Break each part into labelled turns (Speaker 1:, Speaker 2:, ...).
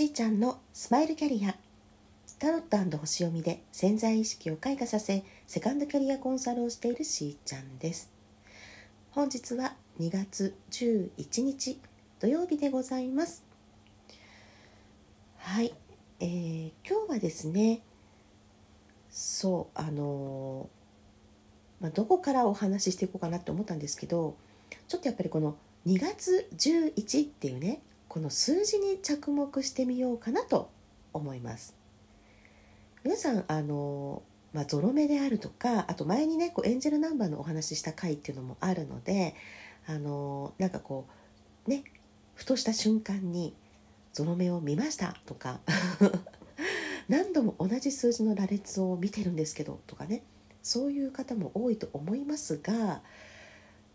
Speaker 1: しーちゃんのスマイルキャリア。タロット星読みで潜在意識を開花させセカンドキャリアコンサルをしているしーちゃんです。本日は2月11日土曜日でございます。はい、えー、今日はですねそうあのー、まあ、どこからお話ししていこうかなって思ったんですけどちょっとやっぱりこの2月11っていうねこの数字に着目してみようかなと思います。皆さんあの、まあ、ゾロ目であるとかあと前にねこうエンジェルナンバーのお話しした回っていうのもあるのであのなんかこうねふとした瞬間にゾロ目を見ましたとか 何度も同じ数字の羅列を見てるんですけどとかねそういう方も多いと思いますが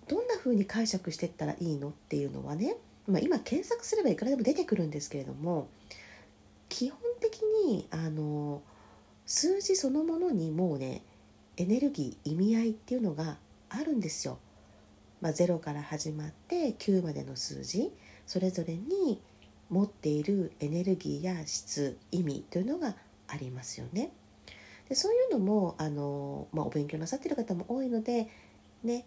Speaker 1: どんな風に解釈していったらいいのっていうのはねまあ、今検索すればいくらでも出てくるんですけれども基本的にあの数字そのものにもうねエネルギー意味合いっていうのがあるんですよ。まあ、0から始まって9までの数字それぞれに持っているエネルギーや質意味というのがありますよね。でそういうのもあの、まあ、お勉強なさってる方も多いのでね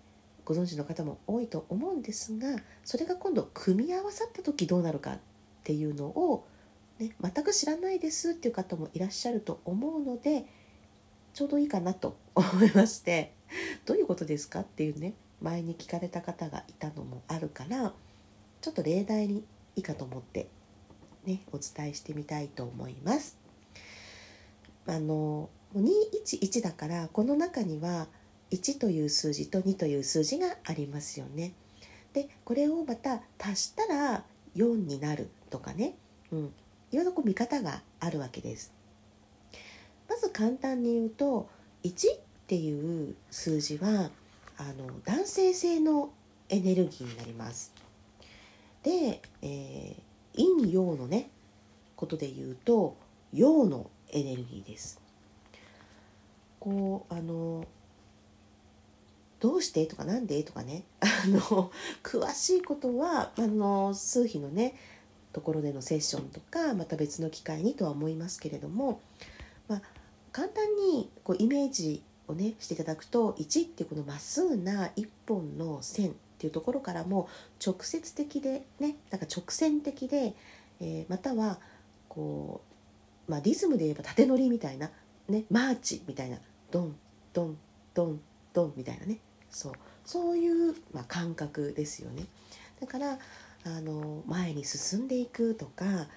Speaker 1: ご存知の方も多いと思うんですがそれが今度組み合わさった時どうなるかっていうのを、ね、全く知らないですっていう方もいらっしゃると思うのでちょうどいいかなと思いましてどういうことですかっていうね前に聞かれた方がいたのもあるからちょっと例題にいいかと思ってねお伝えしてみたいと思います。あの211だからこの中には1という数字と2という数字がありますよね。でこれをまた足したら4になるとかね、うん、いろいろこう見方があるわけです。まず簡単に言うと1っていう数字はあの男性性のエネルギーになります。で、えー、陰陽のねことで言うと陽のエネルギーです。こうあのどうして？とかなんで？とかね。あの詳しいことはあの数秘のねところでのセッションとかまた別の機会にとは思いますけれども、まあ、簡単にこうイメージをねしていただくと1っていうこのまっすぐな一本の線っていうところからも直接的でねなんか直線的で、えー、またはこう、まあ、リズムで言えば縦乗りみたいな、ね、マーチみたいなドンドンドンドンみたいなねそうそういう、まあ、感覚ですよね。だからあの前に進んでいくとか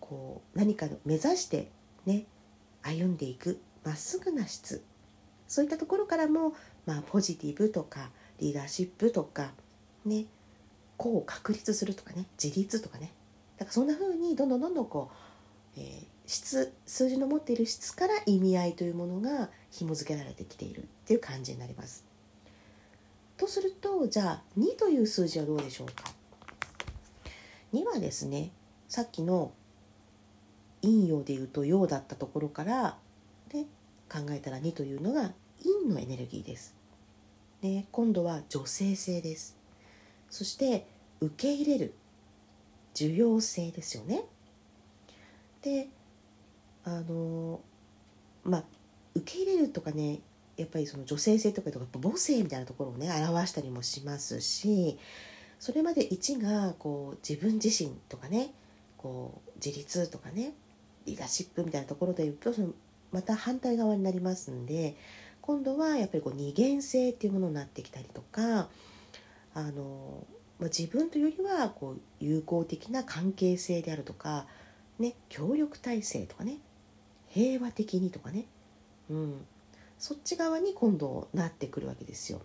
Speaker 1: こう何か目指してね歩んでいくまっすぐな質。そういったところからも、まあ、ポジティブとかリーダーシップとかねこう確立するとかね自立とかね。だからそんな風にどんどんどんどんこう、えー、質数字の持っている質から意味合いというものが紐付けられてきているっていう感じになります。とするとじゃあ2という数字はどうでしょうか？2はですねさっきの陰陽でいうと陽だったところからで考えたら2というのが陰のエネルギーです。で今度は女性性です。そして受け入れる受容性ですよね。であのまあ受け入れるとかねやっぱりその女性性とかとか母性みたいなところをね表したりもしますしそれまで1がこう自分自身とかねこう自立とかねリーダーシップみたいなところで言うとそのまた反対側になりますんで今度はやっぱりこう二元性っていうものになってきたりとかあの、まあ、自分というよりはこう友好的な関係性であるとか、ね、協力体制とかね平和的にとかね、うん、そっち側に今度なってくるわけですよ。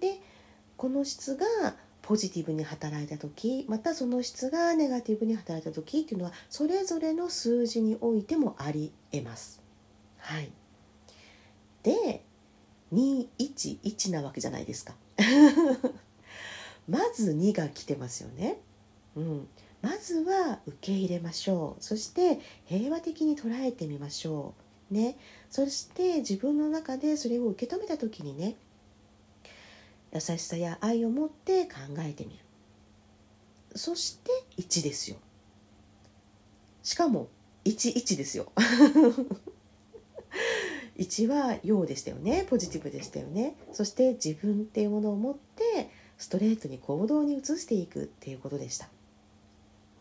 Speaker 1: でこの質がポジティブに働いた時またその質がネガティブに働いた時っていうのはそれぞれの数字においてもありえます。はい、で211なわけじゃないですか。まず2が来てますよね。うん、まずは受け入れましょうそして平和的に捉えてみましょう。ね、そして自分の中でそれを受け止めた時にね優しさや愛を持って考えてみる。そして1ですよ。しかも11ですよ。1は陽でしたよね。ポジティブでしたよね。そして自分っていうものを持ってストレートに行動に移していくっていうことでした。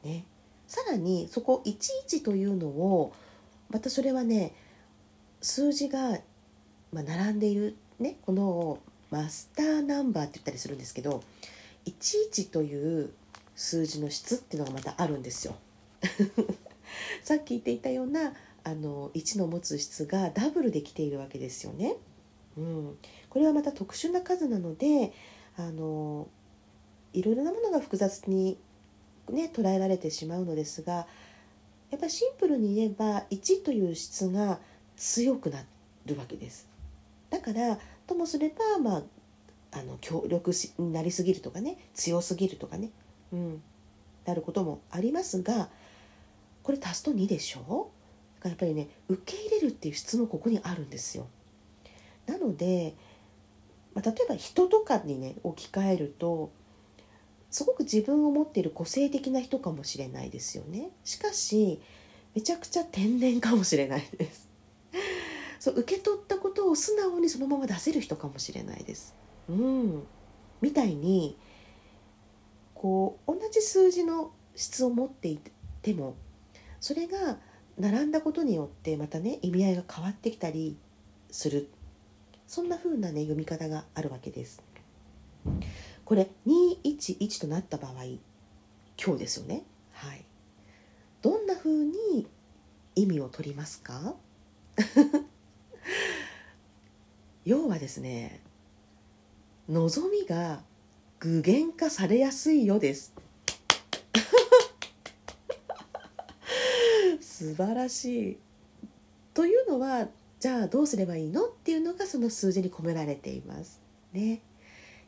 Speaker 1: ね、さらにそこ11というのをまたそれはね数字が、まあ、並んでいる、ね、このマスターナンバーって言ったりするんですけど11という数字の質っていうのがまたあるんですよ。さっき言っていたようなあの1の持つ質がダブルできているわけですよね。うん、これはまた特殊な数なのであのいろいろなものが複雑に、ね、捉えられてしまうのですがやっぱりシンプルに言えば1という質が強くなるわけです。だからともすれば、まあ、あの強力になりすぎるとかね強すぎるとかね、うん、なることもありますがこれ足すと2でしょ？だからやっぱりね受け入れるっていう質もここにあるんですよ。なので、まあ、例えば人とかにね置き換えるとすごく自分を持っている個性的な人かもしれないですよね。しかしめちゃくちゃ天然かもしれないです。そう受け取ったことを素直にそのまま出せる人かもしれないです。うん、みたいにこう同じ数字の質を持っていてもそれが並んだことによってまたね意味合いが変わってきたりするそんな風なね読み方があるわけです。これ211となった場合今日ですよね。はい。どんな風に意味を取りますか？要はですね望みが具現化されやすいよです 素晴らしい。というのはじゃあどうすればいいのっていうのがその数字に込められています。ね。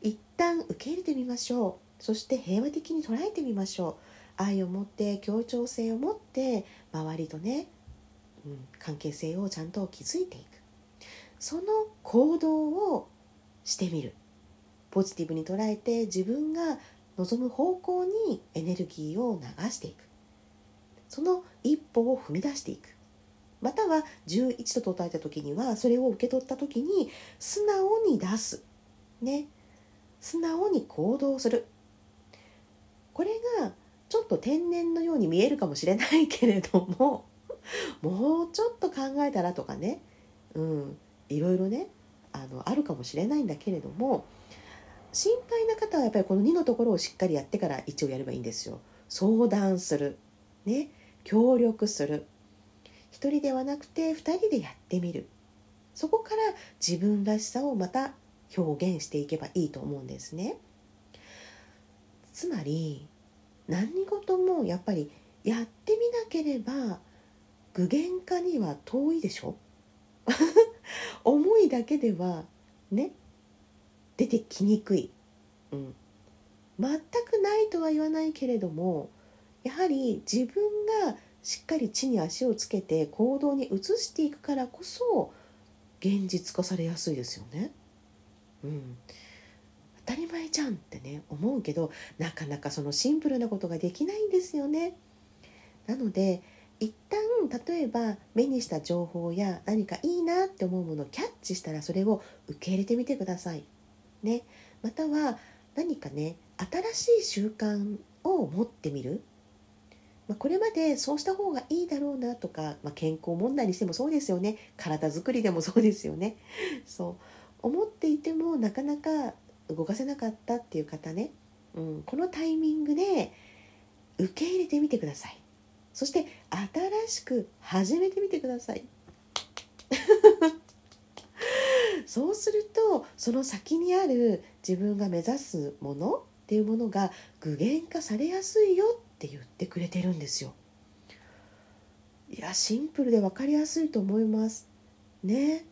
Speaker 1: 一旦受け入れてみましょう。そして平和的に捉えてみましょう。愛を持って協調性を持って周りとね、うん、関係性をちゃんと築いていく。その行動をしてみる。ポジティブに捉えて自分が望む方向にエネルギーを流していく。その一歩を踏み出していくまたは11と答えた時にはそれを受け取った時に素直に出すね素直に行動するこれがちょっと天然のように見えるかもしれないけれどももうちょっと考えたらとかねうんいろいろねあのあるかもしれないんだけれども心配な方はやっぱりこの2のところをしっかりやってから1をやればいいんですよ。相談する。ね。協力する一人ではなくて二人でやってみるそこから自分らしさをまた表現していけばいいと思うんですねつまり何事もやっぱりやってみなければ具現化には遠いでしょ？思いだけではね出てきにくい、うん、全くないとは言わないけれどもやはり自分がしっかり地に足をつけて行動に移していくからこそ現実化されやすいですよね。うん、当たり前じゃんってね思うけどなかなかそのシンプルなことができないんですよね。なので一旦例えば目にした情報や何かいいなって思うものをキャッチしたらそれを受け入れてみてください。ね、または何かね新しい習慣を持ってみる。まあ、これまでそうした方がいいだろうなとか、まあ、健康問題にしてもそうですよね。体づくりでもそうですよね。そう。思っていてもなかなか動かせなかったっていう方ね、うん、このタイミングで受け入れてみてください。そして新しく始めてみてください そうするとその先にある自分が目指すものっていうものが具現化されやすいよって言ってくれてるんですよ。いやシンプルで分かりやすいと思います。ね。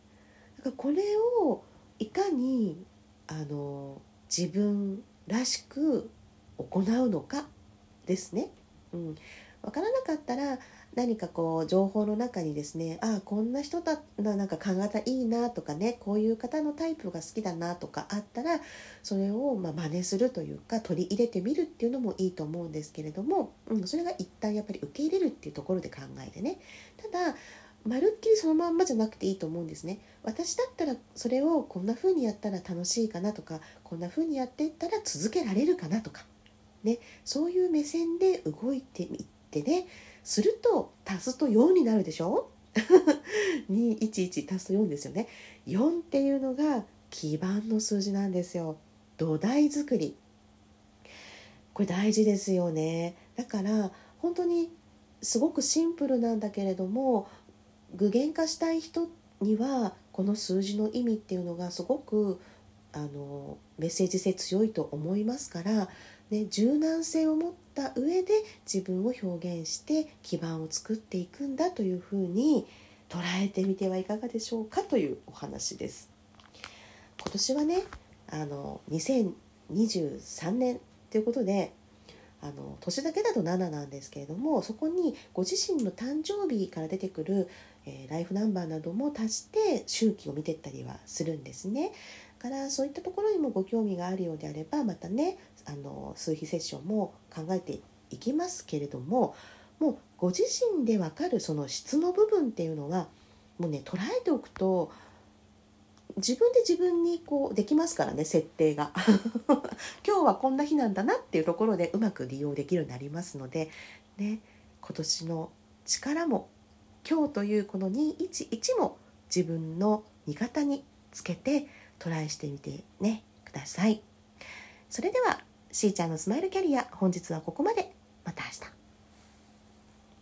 Speaker 1: だからこれをいかにあの自分らしく行うのかですね。うん、分からなかったら何かこう情報の中にですねああこんな人だななんか髪型いいなとかねこういう方のタイプが好きだなとかあったらそれをまあ真似するというか取り入れてみるっていうのもいいと思うんですけれども、うん、それが一旦やっぱり受け入れるっていうところで考えてね。ただまるっきりそのまんまじゃなくていいと思うんですね。私だったらそれをこんな風にやったら楽しいかなとかこんな風にやっていったら続けられるかなとか。ね。そういう目線で動いていってねすると足すと4になるでしょ？211足すと4ですよね。4っていうのが基盤の数字なんですよ。土台作り。これ大事ですよね。だから本当にすごくシンプルなんだけれども具現化したい人にはこの数字の意味っていうのがすごくあのメッセージ性強いと思いますからね、柔軟性を持った上で自分を表現して基盤を作っていくんだというふうに捉えてみてはいかがでしょうかというお話です。今年はねあの2023年ということであの年だけだと7なんですけれどもそこにご自身の誕生日から出てくる、えー、ライフナンバーなども足して周期を見てったりはするんですね。からそういったところにもご興味があるようであればまたねあの数比セッションも考えていきますけれどももうご自身で分かるその質の部分っていうのはもうね捉えておくと自分で自分にこうできますからね設定が。今日はこんな日なんだなっていうところでうまく利用できるようになりますのでね今年の力も今日というこの211も自分の味方につけてトライしてみてねください。それではしーちゃんのスマイルキャリア本日はここまで。また明日。